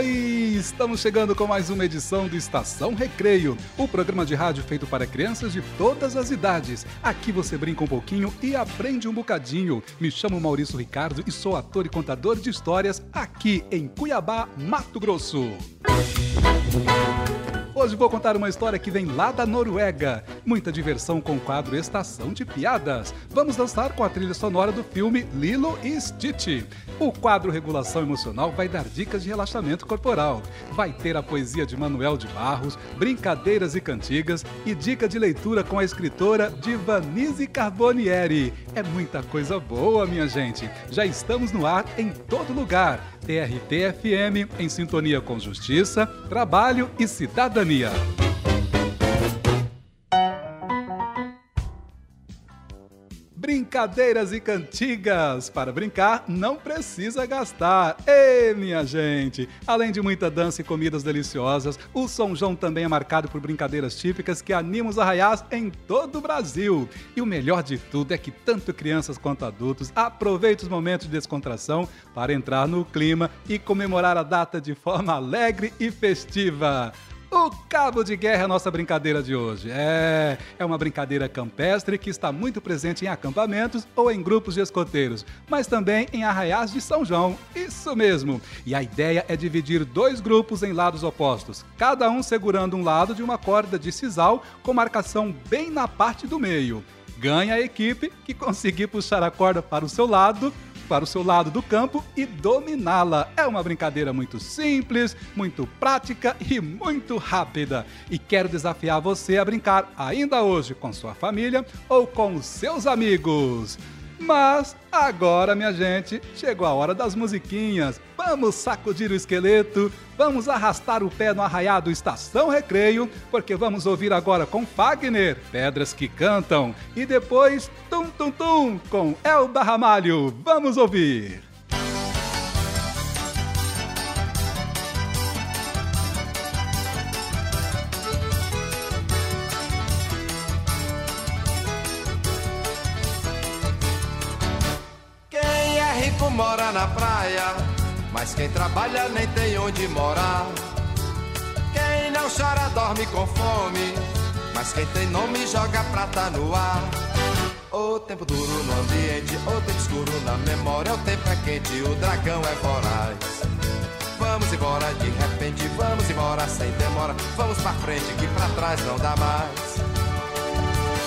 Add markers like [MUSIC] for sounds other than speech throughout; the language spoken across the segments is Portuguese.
Oi, estamos chegando com mais uma edição do Estação Recreio, o programa de rádio feito para crianças de todas as idades. Aqui você brinca um pouquinho e aprende um bocadinho. Me chamo Maurício Ricardo e sou ator e contador de histórias aqui em Cuiabá, Mato Grosso. Hoje vou contar uma história que vem lá da Noruega. Muita diversão com o quadro Estação de Piadas. Vamos dançar com a trilha sonora do filme Lilo e Stitch. O quadro Regulação Emocional vai dar dicas de relaxamento corporal. Vai ter a poesia de Manuel de Barros, brincadeiras e cantigas e dica de leitura com a escritora Divanise Carbonieri. É muita coisa boa, minha gente. Já estamos no ar em todo lugar. TRT-FM em sintonia com justiça, trabalho e cidadania. Brincadeiras e cantigas. Para brincar, não precisa gastar. Ê, minha gente! Além de muita dança e comidas deliciosas, o São João também é marcado por brincadeiras típicas que animam os arraiais em todo o Brasil. E o melhor de tudo é que tanto crianças quanto adultos aproveitam os momentos de descontração para entrar no clima e comemorar a data de forma alegre e festiva. O cabo de guerra é a nossa brincadeira de hoje. É, é uma brincadeira campestre que está muito presente em acampamentos ou em grupos de escoteiros, mas também em arraiais de São João. Isso mesmo. E a ideia é dividir dois grupos em lados opostos, cada um segurando um lado de uma corda de sisal com marcação bem na parte do meio. Ganha a equipe que conseguir puxar a corda para o seu lado para o seu lado do campo e dominá-la. É uma brincadeira muito simples, muito prática e muito rápida. E quero desafiar você a brincar ainda hoje com sua família ou com os seus amigos. Mas agora, minha gente, chegou a hora das musiquinhas. Vamos sacudir o esqueleto, vamos arrastar o pé no arraiado Estação Recreio, porque vamos ouvir agora com Fagner, Pedras que Cantam, e depois Tum Tum Tum com Elba Ramalho. Vamos ouvir. Mas quem trabalha nem tem onde morar. Quem não chora dorme com fome, mas quem tem nome joga prata no ar. O tempo duro no ambiente, o tempo escuro na memória, o tempo é quente, o dragão é voraz. Vamos embora de repente, vamos embora sem demora, vamos pra frente que pra trás não dá mais.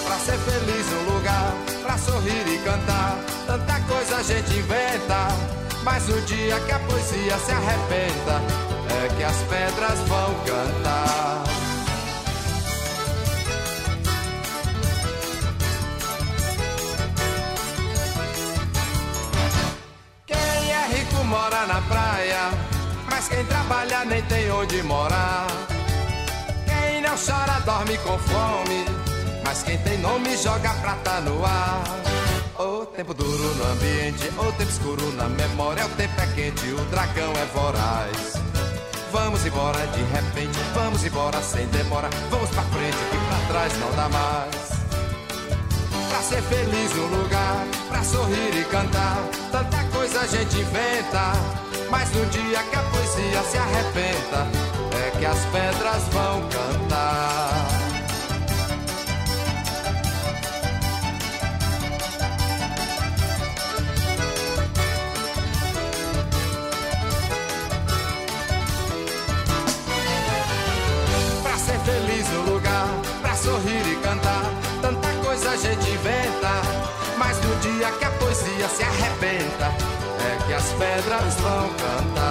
Pra ser feliz um lugar, pra sorrir e cantar. Tanta coisa a gente inventa. Mas o dia que a poesia se arrebenta, é que as pedras vão cantar. Quem é rico mora na praia, mas quem trabalha nem tem onde morar. Quem não chora dorme com fome, mas quem tem nome joga prata no ar. O tempo duro no ambiente, o tempo escuro na memória, o tempo é quente, o dragão é voraz. Vamos embora de repente, vamos embora sem demora, vamos pra frente que pra trás não dá mais. Pra ser feliz no lugar, pra sorrir e cantar. Tanta coisa a gente inventa, mas no dia que a poesia se arrebenta, é que as pedras vão cantar. Poesia se arrebenta, é que as pedras vão cantar.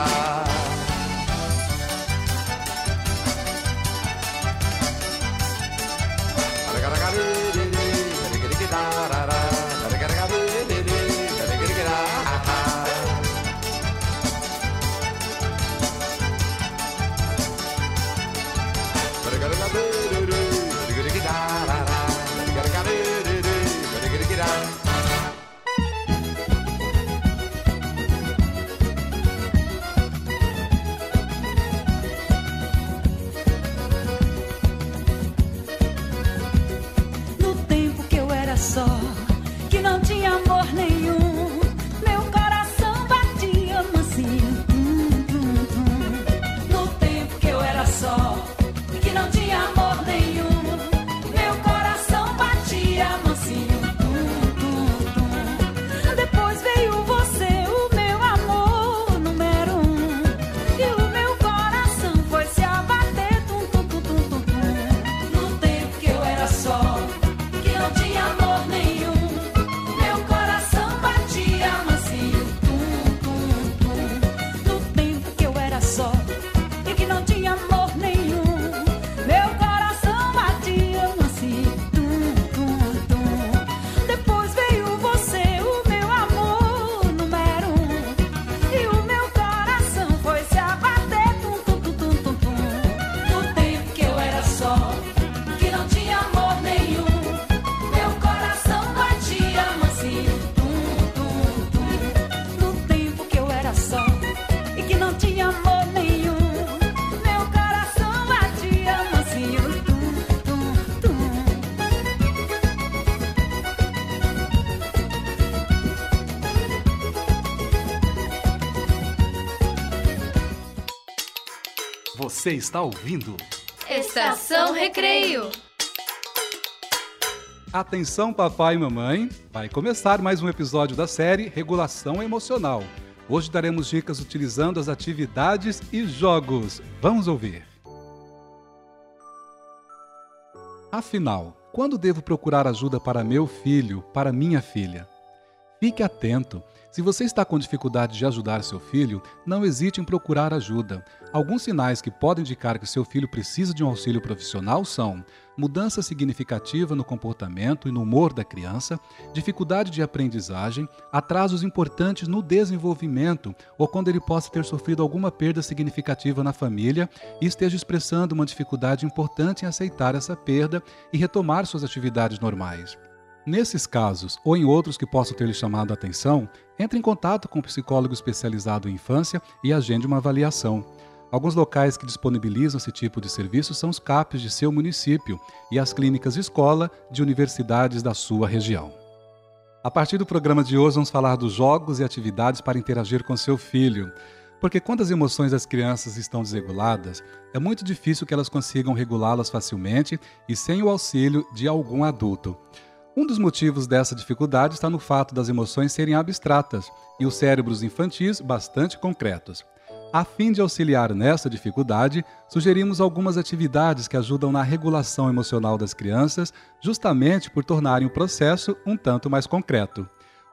Você está ouvindo? Estação Recreio. Atenção, papai e mamãe. Vai começar mais um episódio da série Regulação Emocional. Hoje daremos dicas utilizando as atividades e jogos. Vamos ouvir. Afinal, quando devo procurar ajuda para meu filho, para minha filha? Fique atento. Se você está com dificuldade de ajudar seu filho, não hesite em procurar ajuda. Alguns sinais que podem indicar que seu filho precisa de um auxílio profissional são mudança significativa no comportamento e no humor da criança, dificuldade de aprendizagem, atrasos importantes no desenvolvimento ou quando ele possa ter sofrido alguma perda significativa na família e esteja expressando uma dificuldade importante em aceitar essa perda e retomar suas atividades normais. Nesses casos, ou em outros que possam ter lhe chamado a atenção, entre em contato com um psicólogo especializado em infância e agende uma avaliação. Alguns locais que disponibilizam esse tipo de serviço são os CAPs de seu município e as clínicas escola de universidades da sua região. A partir do programa de hoje, vamos falar dos jogos e atividades para interagir com seu filho. Porque quando as emoções das crianças estão desreguladas, é muito difícil que elas consigam regulá-las facilmente e sem o auxílio de algum adulto. Um dos motivos dessa dificuldade está no fato das emoções serem abstratas e os cérebros infantis bastante concretos. A fim de auxiliar nessa dificuldade, sugerimos algumas atividades que ajudam na regulação emocional das crianças, justamente por tornarem o processo um tanto mais concreto.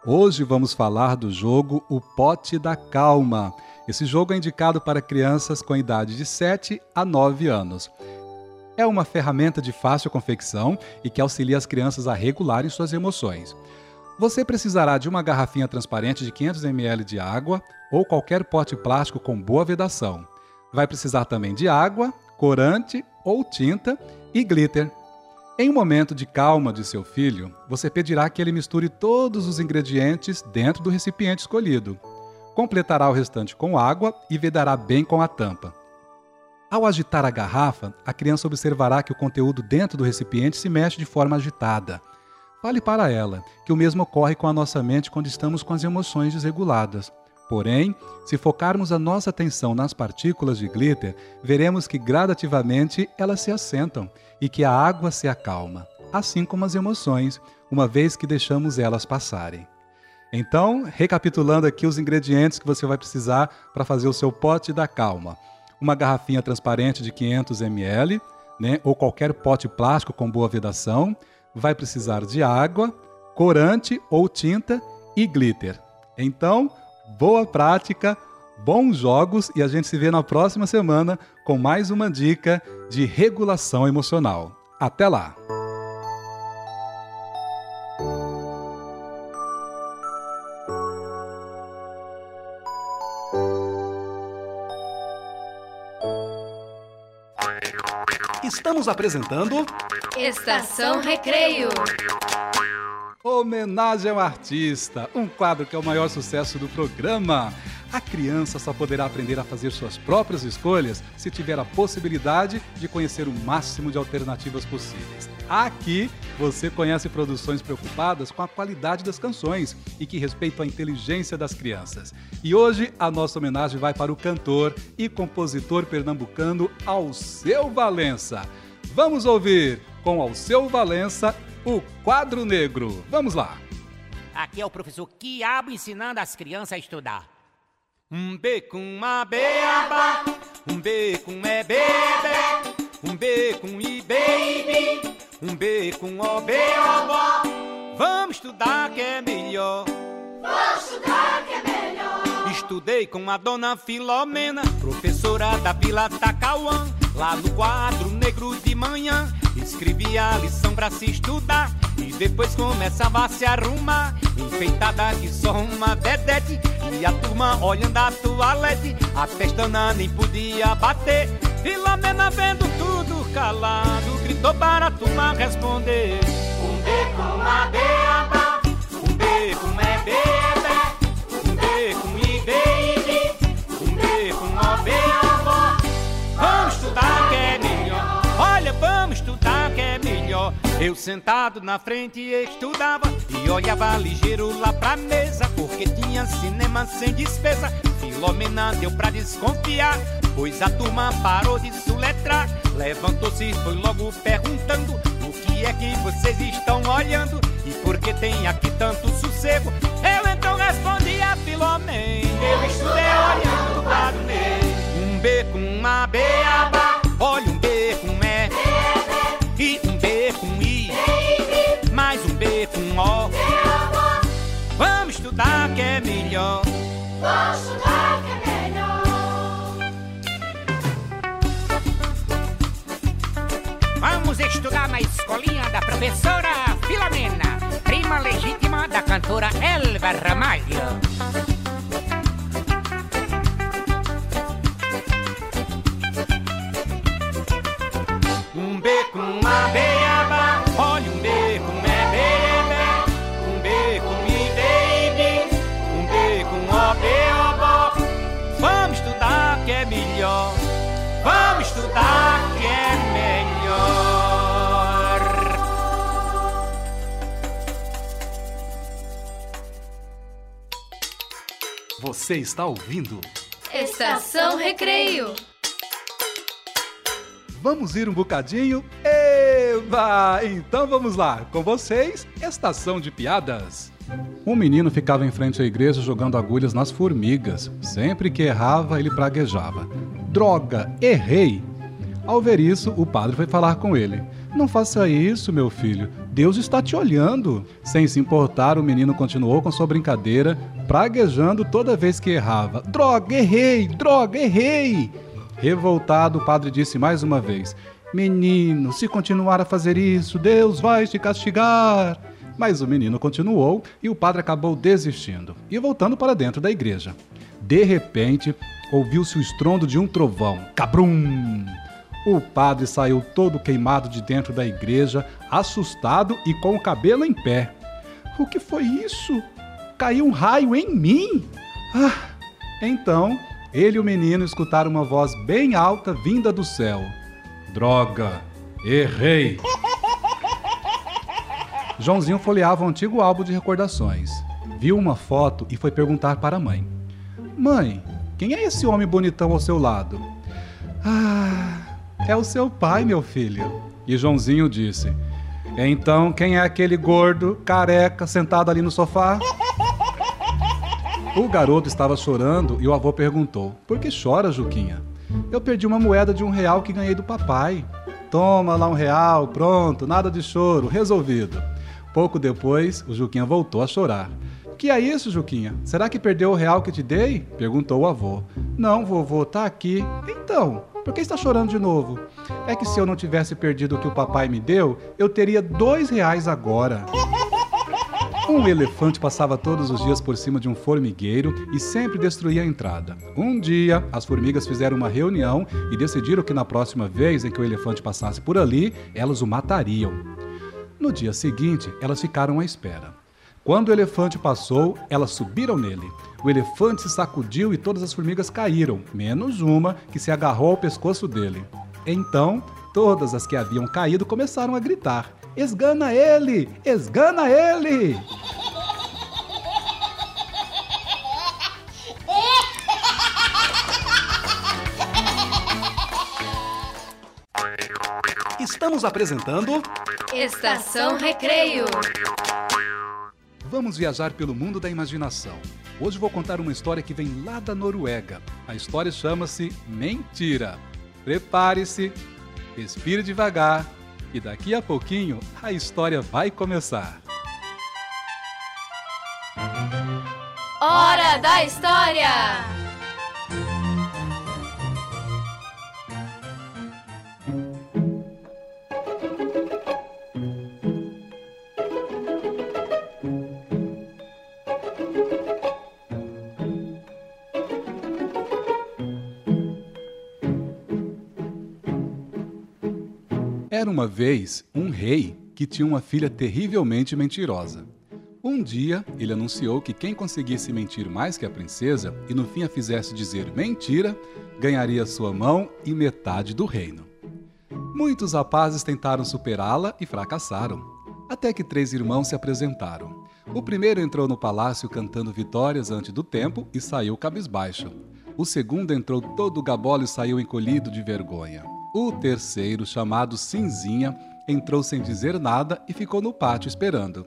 Hoje vamos falar do jogo O Pote da Calma. Esse jogo é indicado para crianças com idade de 7 a 9 anos é uma ferramenta de fácil confecção e que auxilia as crianças a regularem suas emoções. Você precisará de uma garrafinha transparente de 500 ml de água ou qualquer pote plástico com boa vedação. Vai precisar também de água, corante ou tinta e glitter. Em um momento de calma de seu filho, você pedirá que ele misture todos os ingredientes dentro do recipiente escolhido. Completará o restante com água e vedará bem com a tampa. Ao agitar a garrafa, a criança observará que o conteúdo dentro do recipiente se mexe de forma agitada. Fale para ela que o mesmo ocorre com a nossa mente quando estamos com as emoções desreguladas. Porém, se focarmos a nossa atenção nas partículas de glitter, veremos que gradativamente elas se assentam e que a água se acalma, assim como as emoções, uma vez que deixamos elas passarem. Então, recapitulando aqui os ingredientes que você vai precisar para fazer o seu pote da calma uma garrafinha transparente de 500 ml, né, ou qualquer pote plástico com boa vedação, vai precisar de água, corante ou tinta e glitter. Então, boa prática, bons jogos e a gente se vê na próxima semana com mais uma dica de regulação emocional. Até lá! Estamos apresentando Estação Recreio. Homenagem ao Artista, um quadro que é o maior sucesso do programa. A criança só poderá aprender a fazer suas próprias escolhas se tiver a possibilidade de conhecer o máximo de alternativas possíveis. Aqui você conhece produções preocupadas com a qualidade das canções e que respeitam a inteligência das crianças. E hoje a nossa homenagem vai para o cantor e compositor pernambucano Alceu Valença. Vamos ouvir com Alceu Valença o Quadro Negro. Vamos lá. Aqui é o professor Quiabo ensinando as crianças a estudar. Um B com uma beaba, um B com é bebê, um B com i baby, um B com o B obó. Vamos estudar que é melhor. Vamos estudar que é melhor. Estudei com a dona Filomena, professora da Vila Tacauã, lá no quadro negro de manhã. Escrevia a lição pra se estudar e depois começava a se arrumar. Enfeitada que só uma vedete e a turma olhando a toalete. A pestana nem podia bater. Filomena vendo tudo calado, gritou para a turma responder. Um B com a beaba, um B com é bebê, Eu sentado na frente estudava e olhava ligeiro lá pra mesa, porque tinha cinema sem despesa. Filomena deu pra desconfiar, pois a turma parou de suletrar. Levantou-se e foi logo perguntando: O que é que vocês estão olhando? E por que tem aqui tanto sossego? Eu então respondi a Filomena: Eu estudei olhando para o. Um B com uma beaba, olha um Vamos estudar que é melhor. É melhor. Vamos estudar na escolinha da professora Filomena, prima legítima da cantora Elva Ramalho. Você está ouvindo? Estação Recreio. Vamos ir um bocadinho? Eba! Então vamos lá, com vocês, Estação de Piadas. Um menino ficava em frente à igreja jogando agulhas nas formigas. Sempre que errava, ele praguejava. Droga, errei! Ao ver isso, o padre foi falar com ele. Não faça isso, meu filho. Deus está te olhando. Sem se importar, o menino continuou com sua brincadeira, praguejando toda vez que errava. Droga, errei! Droga, errei! Revoltado, o padre disse mais uma vez: Menino, se continuar a fazer isso, Deus vai te castigar. Mas o menino continuou e o padre acabou desistindo e voltando para dentro da igreja. De repente, ouviu-se o estrondo de um trovão. Cabrum! O padre saiu todo queimado de dentro da igreja, assustado e com o cabelo em pé. O que foi isso? Caiu um raio em mim? Ah! Então, ele e o menino escutaram uma voz bem alta vinda do céu. Droga! Errei! [LAUGHS] Joãozinho folheava um antigo álbum de recordações. Viu uma foto e foi perguntar para a mãe: Mãe, quem é esse homem bonitão ao seu lado? Ah, é o seu pai, meu filho. E Joãozinho disse: Então, quem é aquele gordo, careca, sentado ali no sofá? O garoto estava chorando e o avô perguntou: Por que chora, Juquinha? Eu perdi uma moeda de um real que ganhei do papai. Toma lá um real, pronto, nada de choro, resolvido. Pouco depois, o Juquinha voltou a chorar. Que é isso, Juquinha? Será que perdeu o real que te dei? Perguntou o avô. Não, vovô, tá aqui. Então, por que está chorando de novo? É que se eu não tivesse perdido o que o papai me deu, eu teria dois reais agora. Um elefante passava todos os dias por cima de um formigueiro e sempre destruía a entrada. Um dia, as formigas fizeram uma reunião e decidiram que na próxima vez em que o elefante passasse por ali, elas o matariam. No dia seguinte, elas ficaram à espera. Quando o elefante passou, elas subiram nele. O elefante se sacudiu e todas as formigas caíram, menos uma que se agarrou ao pescoço dele. Então, todas as que haviam caído começaram a gritar: Esgana ele! Esgana ele! Estamos apresentando Estação Recreio. Vamos viajar pelo mundo da imaginação. Hoje vou contar uma história que vem lá da Noruega. A história chama-se Mentira. Prepare-se, respire devagar e daqui a pouquinho a história vai começar. Hora da História! Era uma vez um rei que tinha uma filha terrivelmente mentirosa. Um dia, ele anunciou que quem conseguisse mentir mais que a princesa e no fim a fizesse dizer mentira, ganharia sua mão e metade do reino. Muitos rapazes tentaram superá-la e fracassaram, até que três irmãos se apresentaram. O primeiro entrou no palácio cantando vitórias antes do tempo e saiu cabisbaixo. O segundo entrou todo gabolo e saiu encolhido de vergonha. O terceiro, chamado Cinzinha, entrou sem dizer nada e ficou no pátio esperando.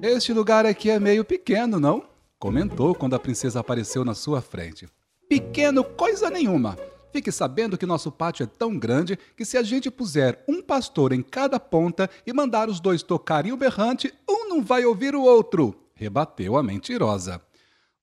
Este lugar aqui é meio pequeno, não? Comentou quando a princesa apareceu na sua frente. Pequeno coisa nenhuma! Fique sabendo que nosso pátio é tão grande que se a gente puser um pastor em cada ponta e mandar os dois tocarem o berrante, um não vai ouvir o outro, rebateu a mentirosa.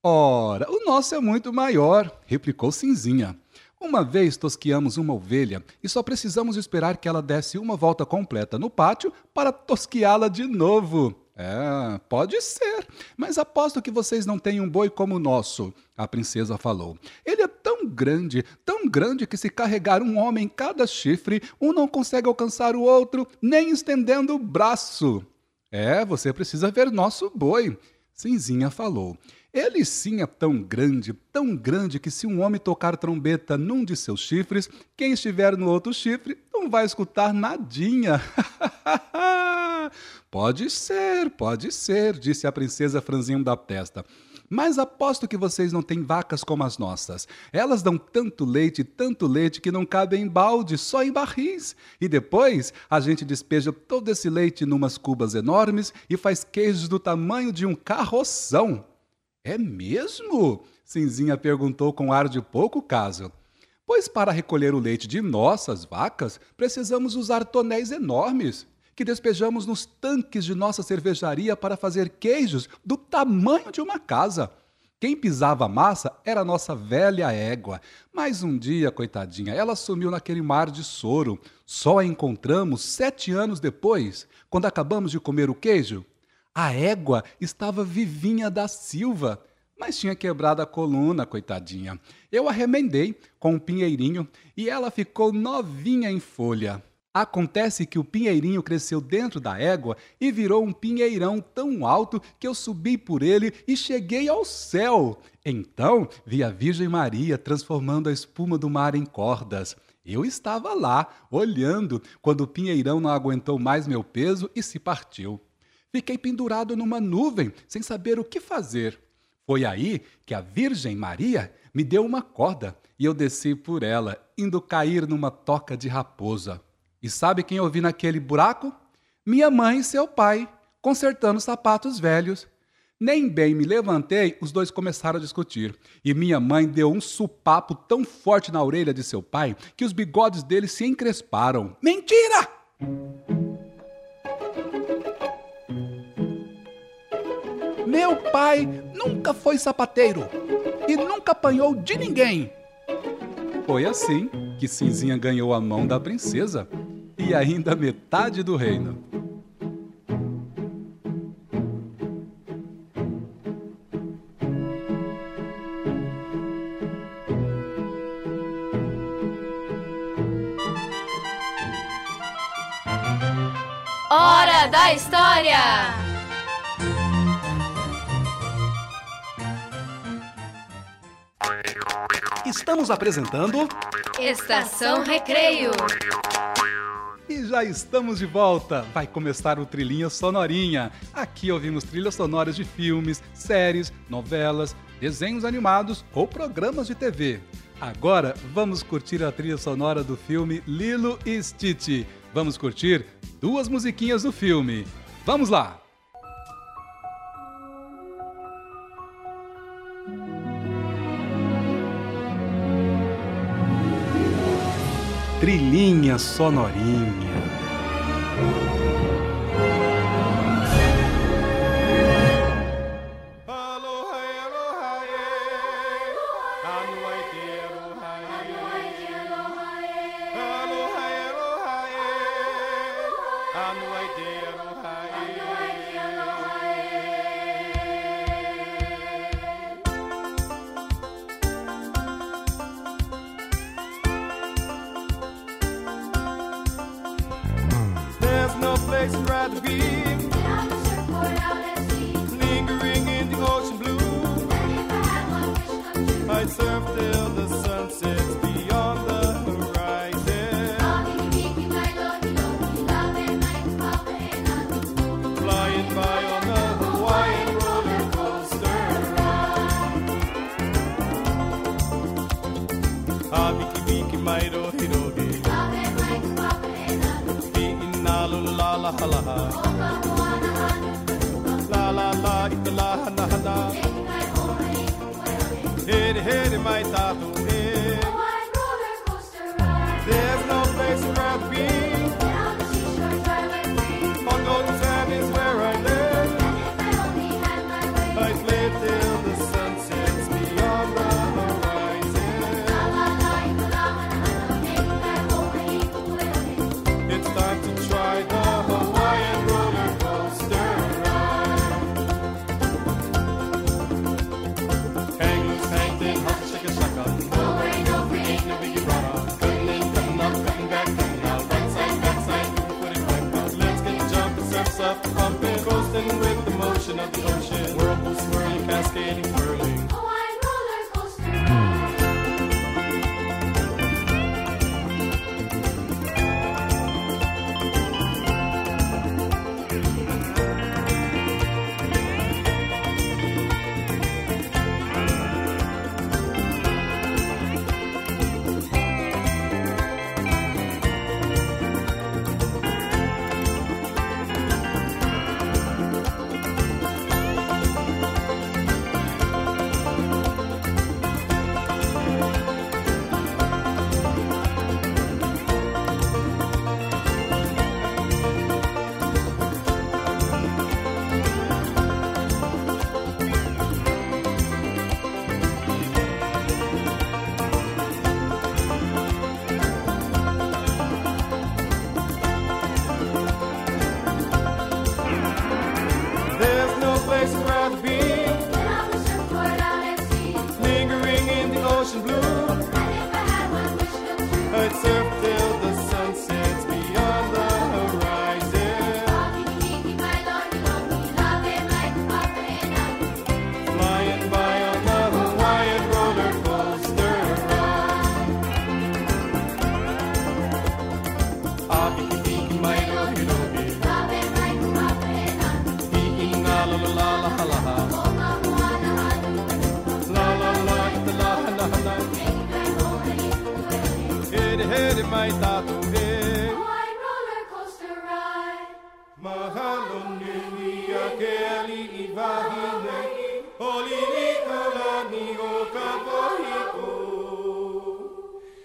Ora, o nosso é muito maior, replicou Cinzinha. Uma vez tosquiamos uma ovelha e só precisamos esperar que ela desse uma volta completa no pátio para tosquiá-la de novo. É, pode ser, mas aposto que vocês não têm um boi como o nosso, a princesa falou. Ele é tão grande, tão grande que se carregar um homem em cada chifre, um não consegue alcançar o outro, nem estendendo o braço. É, você precisa ver nosso boi, Cinzinha falou. Ele sim é tão grande, tão grande que se um homem tocar trombeta num de seus chifres, quem estiver no outro chifre não vai escutar nadinha. [LAUGHS] pode ser, pode ser, disse a princesa franzindo a testa. Mas aposto que vocês não têm vacas como as nossas. Elas dão tanto leite, tanto leite que não cabem em balde, só em barris. E depois a gente despeja todo esse leite numas cubas enormes e faz queijos do tamanho de um carroção. É mesmo? Cinzinha perguntou com ar de pouco caso. Pois para recolher o leite de nossas vacas, precisamos usar tonéis enormes que despejamos nos tanques de nossa cervejaria para fazer queijos do tamanho de uma casa. Quem pisava a massa era a nossa velha égua. Mas um dia, coitadinha, ela sumiu naquele mar de soro. Só a encontramos sete anos depois, quando acabamos de comer o queijo. A égua estava vivinha da Silva, mas tinha quebrado a coluna, coitadinha. Eu a remendei com um pinheirinho e ela ficou novinha em folha. Acontece que o pinheirinho cresceu dentro da égua e virou um pinheirão tão alto que eu subi por ele e cheguei ao céu. Então vi a Virgem Maria transformando a espuma do mar em cordas. Eu estava lá, olhando, quando o pinheirão não aguentou mais meu peso e se partiu. Fiquei pendurado numa nuvem, sem saber o que fazer. Foi aí que a Virgem Maria me deu uma corda e eu desci por ela, indo cair numa toca de raposa. E sabe quem eu vi naquele buraco? Minha mãe e seu pai, consertando sapatos velhos. Nem bem me levantei, os dois começaram a discutir. E minha mãe deu um supapo tão forte na orelha de seu pai que os bigodes dele se encresparam. Mentira! Meu pai nunca foi sapateiro e nunca apanhou de ninguém. Foi assim que Cinzinha ganhou a mão da princesa e ainda metade do reino. Hora da História! Estamos apresentando. Estação Recreio. E já estamos de volta. Vai começar o Trilhinha Sonorinha. Aqui ouvimos trilhas sonoras de filmes, séries, novelas, desenhos animados ou programas de TV. Agora vamos curtir a trilha sonora do filme Lilo e Stitch. Vamos curtir duas musiquinhas do filme. Vamos lá! trilhinha sonorinha. Aloha, aloha. Tá Right. Oh.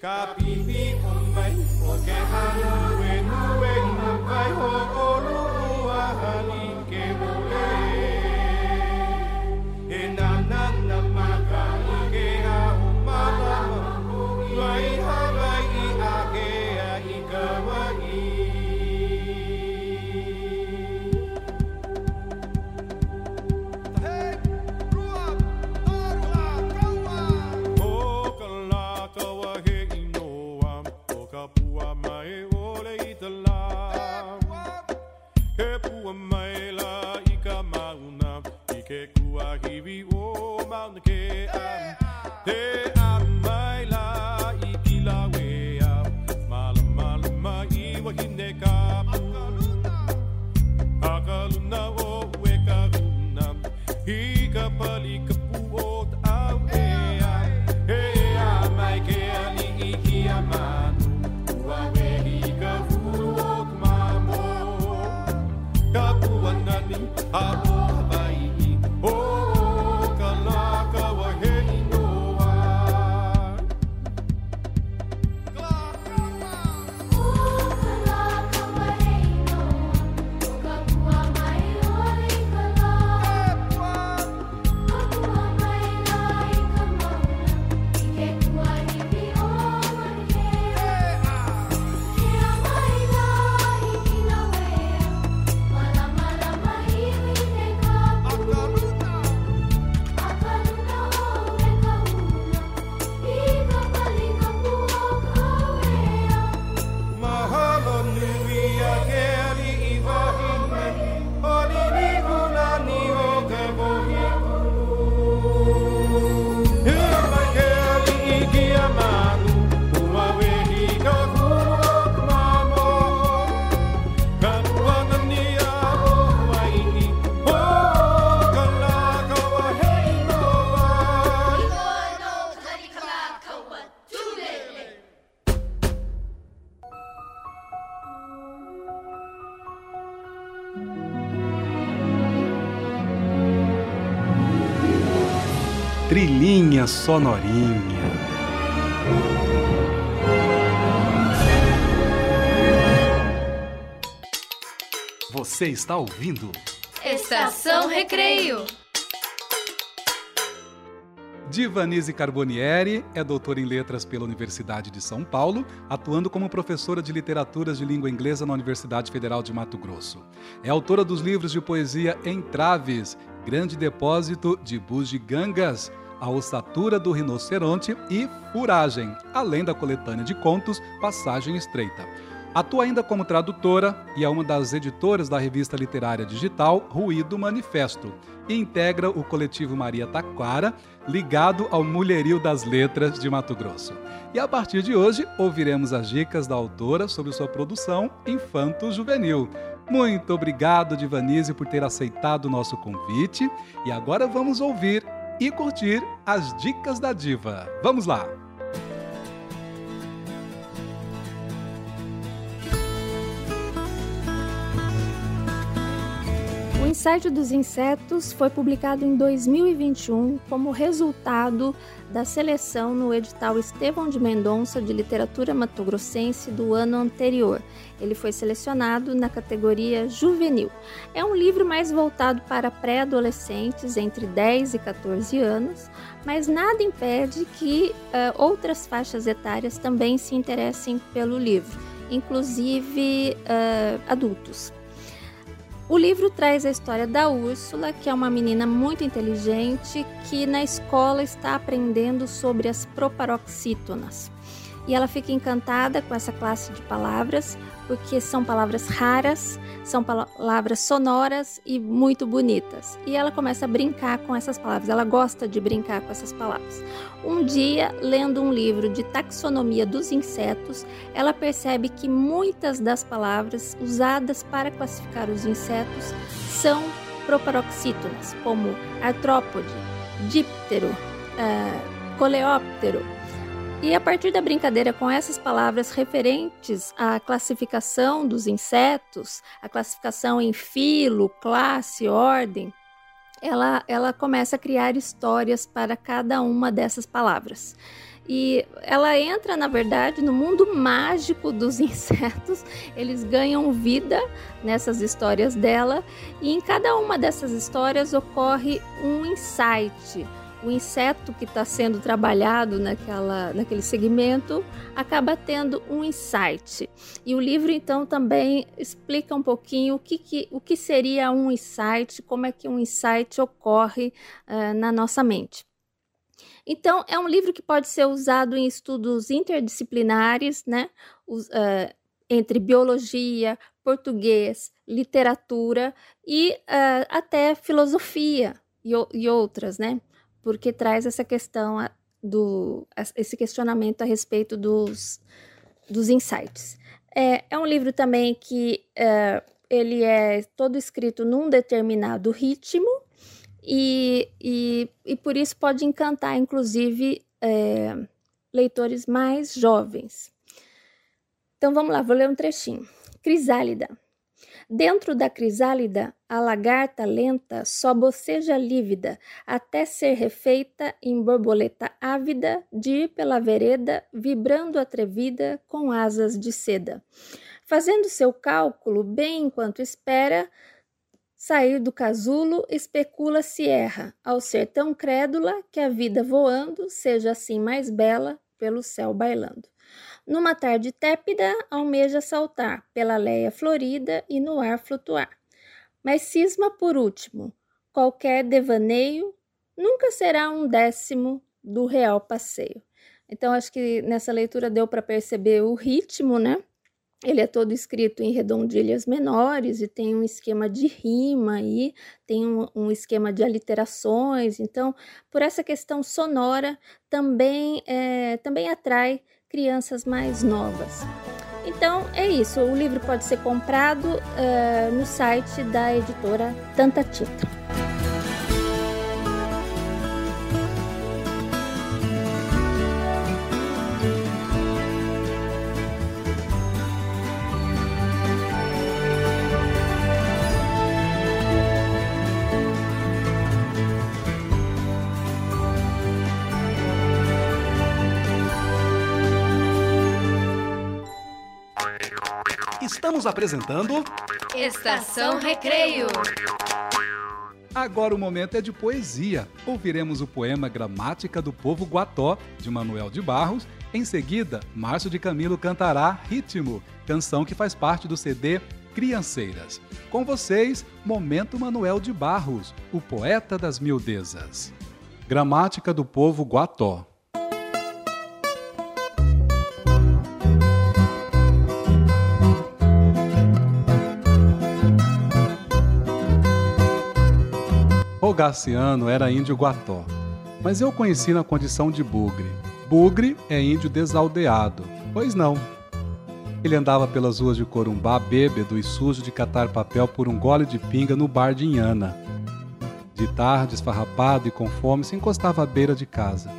Capim Trilhinha sonorinha. Você está ouvindo? Estação Recreio. Divanise Carbonieri é doutora em letras pela Universidade de São Paulo, atuando como professora de literaturas de língua inglesa na Universidade Federal de Mato Grosso. É autora dos livros de poesia Entraves, Grande Depósito de Bugigangas, A Ossatura do Rinoceronte e Furagem, além da coletânea de contos Passagem Estreita. Atua ainda como tradutora e é uma das editoras da revista literária digital Ruído Manifesto e integra o coletivo Maria Taquara, ligado ao Mulherio das Letras de Mato Grosso. E a partir de hoje, ouviremos as dicas da autora sobre sua produção infanto-juvenil. Muito obrigado, Divanise, por ter aceitado o nosso convite. E agora vamos ouvir e curtir as dicas da diva. Vamos lá! Insight dos Insetos foi publicado em 2021 como resultado da seleção no edital Estevão de Mendonça de Literatura Matogrossense do ano anterior. Ele foi selecionado na categoria Juvenil. É um livro mais voltado para pré-adolescentes entre 10 e 14 anos, mas nada impede que uh, outras faixas etárias também se interessem pelo livro, inclusive uh, adultos. O livro traz a história da Úrsula, que é uma menina muito inteligente que na escola está aprendendo sobre as proparoxítonas. E ela fica encantada com essa classe de palavras, porque são palavras raras, são palavras sonoras e muito bonitas. E ela começa a brincar com essas palavras, ela gosta de brincar com essas palavras. Um dia, lendo um livro de taxonomia dos insetos, ela percebe que muitas das palavras usadas para classificar os insetos são proparoxítonas, como artrópode, díptero, uh, coleóptero e a partir da brincadeira com essas palavras referentes à classificação dos insetos, a classificação em filo, classe, ordem, ela, ela começa a criar histórias para cada uma dessas palavras. E ela entra, na verdade, no mundo mágico dos [LAUGHS] insetos. Eles ganham vida nessas histórias dela, e em cada uma dessas histórias ocorre um insight o inseto que está sendo trabalhado naquela, naquele segmento acaba tendo um insight. E o livro, então, também explica um pouquinho o que, que o que seria um insight, como é que um insight ocorre uh, na nossa mente. Então, é um livro que pode ser usado em estudos interdisciplinares, né? uh, entre biologia, português, literatura e uh, até filosofia e, e outras, né? Porque traz essa questão do esse questionamento a respeito dos, dos insights. É, é um livro também que é, ele é todo escrito num determinado ritmo e, e, e por isso pode encantar, inclusive, é, leitores mais jovens. Então vamos lá, vou ler um trechinho. Crisálida. Dentro da crisálida, a lagarta lenta só boceja lívida, até ser refeita em borboleta ávida de ir pela vereda, vibrando atrevida com asas de seda. Fazendo seu cálculo, bem enquanto espera, sair do casulo, especula se erra, ao ser tão crédula que a vida voando seja assim mais bela pelo céu bailando. Numa tarde tépida, almeja saltar pela leia florida e no ar flutuar. Mas cisma por último, qualquer devaneio nunca será um décimo do real passeio. Então, acho que nessa leitura deu para perceber o ritmo, né? Ele é todo escrito em redondilhas menores e tem um esquema de rima e tem um, um, esquema de aliterações. Então, por essa questão sonora, também, é, também atrai crianças mais novas. Então é isso, o livro pode ser comprado uh, no site da editora Tanta Tinta. Estamos apresentando Estação Recreio. Agora o momento é de poesia. Ouviremos o poema Gramática do Povo Guató, de Manuel de Barros. Em seguida, Márcio de Camilo cantará Ritmo, canção que faz parte do CD Crianceiras. Com vocês, Momento Manuel de Barros, o poeta das miudezas. Gramática do Povo Guató. Rogaciano era índio guató, mas eu conheci na condição de bugre. Bugre é índio desaldeado. Pois não. Ele andava pelas ruas de Corumbá bêbado e sujo de catar papel por um gole de pinga no bar de Inhana. De tarde, esfarrapado e com fome, se encostava à beira de casa.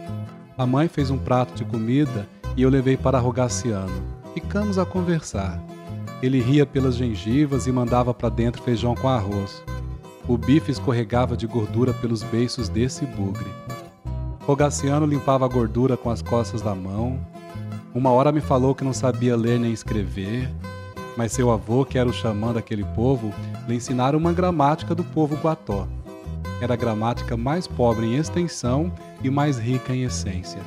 A mãe fez um prato de comida e eu levei para Rogaciano. Ficamos a conversar. Ele ria pelas gengivas e mandava para dentro feijão com arroz. O bife escorregava de gordura pelos beiços desse bugre. Rogaciano limpava a gordura com as costas da mão. Uma hora me falou que não sabia ler nem escrever, mas seu avô, que era o xamã daquele povo, lhe ensinara uma gramática do povo guató. Era a gramática mais pobre em extensão e mais rica em essência.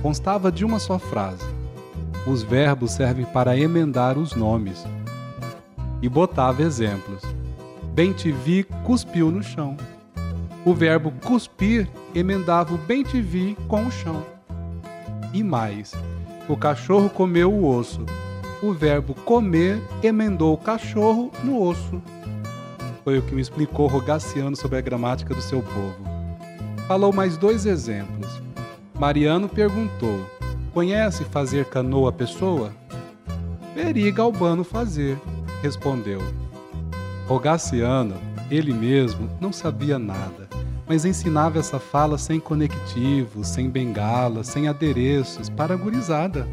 Constava de uma só frase. Os verbos servem para emendar os nomes. E botava exemplos. Bem te vi cuspiu no chão. O verbo cuspir emendava o bem te vi com o chão. E mais, o cachorro comeu o osso. O verbo comer emendou o cachorro no osso. Foi o que me explicou Rogaciano sobre a gramática do seu povo. Falou mais dois exemplos. Mariano perguntou: Conhece fazer canoa pessoa? Veri Galbano fazer, respondeu. Rogaciano, ele mesmo, não sabia nada, mas ensinava essa fala sem conectivos, sem bengala, sem adereços, para a gurizada.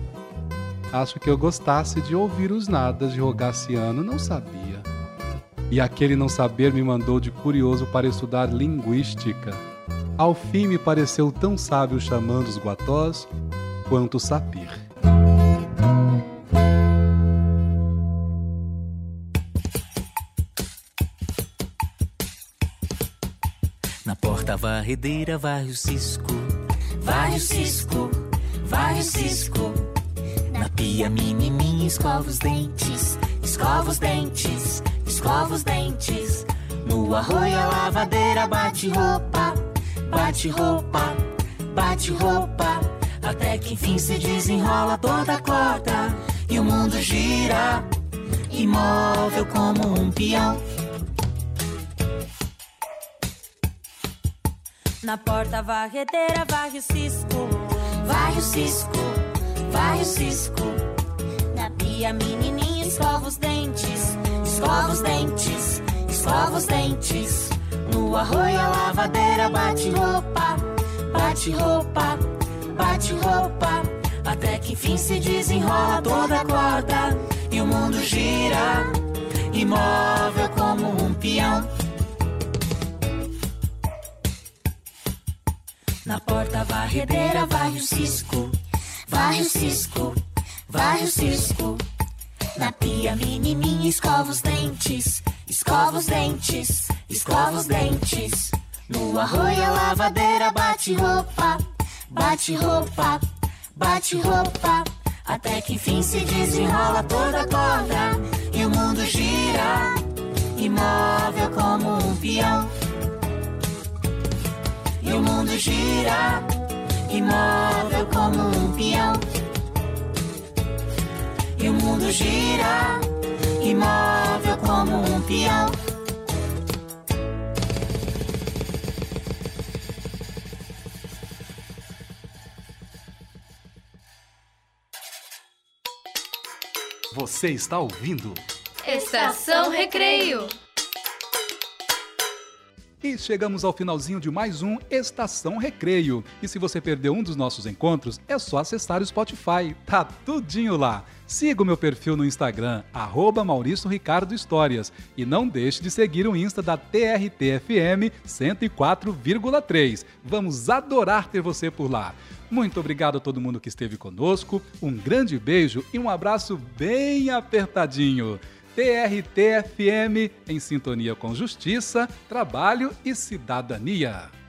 Acho que eu gostasse de ouvir os nadas de Rogaciano, não sabia. E aquele não saber me mandou de curioso para estudar linguística. Ao fim me pareceu tão sábio chamando os guatós quanto o sapir. Varredeira vai o cisco, vai o cisco, vai o cisco. Na pia menininha escova os dentes, escova os dentes, escova os dentes. No arroio a lavadeira bate roupa, bate roupa, bate roupa. Até que enfim se desenrola toda a corda e o mundo gira, imóvel como um peão. Na porta varredeira varre o cisco, Vai o cisco, vai o cisco. na pia menininha escova os dentes, Escova os dentes, escova os dentes. No arroio a lavadeira bate roupa, bate roupa, bate roupa. Até que enfim se desenrola toda a corda e o mundo gira, imóvel como um peão. Na porta varredeira vai o cisco, vai o cisco, vai o cisco. Na pia menininha escova os dentes, escova os dentes, escova os dentes. No arroio a lavadeira bate roupa, bate roupa, bate roupa. Até que enfim se desenrola toda a corda e o mundo gira, imóvel como um peão. E o mundo gira, imóvel como um peão. E o mundo gira, imóvel como um peão. Você está ouvindo? Estação Recreio. E chegamos ao finalzinho de mais um Estação Recreio. E se você perdeu um dos nossos encontros, é só acessar o Spotify. Tá tudinho lá. Siga o meu perfil no Instagram, arroba Maurício Ricardo Histórias. E não deixe de seguir o Insta da TRTFM 104,3. Vamos adorar ter você por lá. Muito obrigado a todo mundo que esteve conosco. Um grande beijo e um abraço bem apertadinho. TRT-FM em sintonia com justiça, trabalho e cidadania.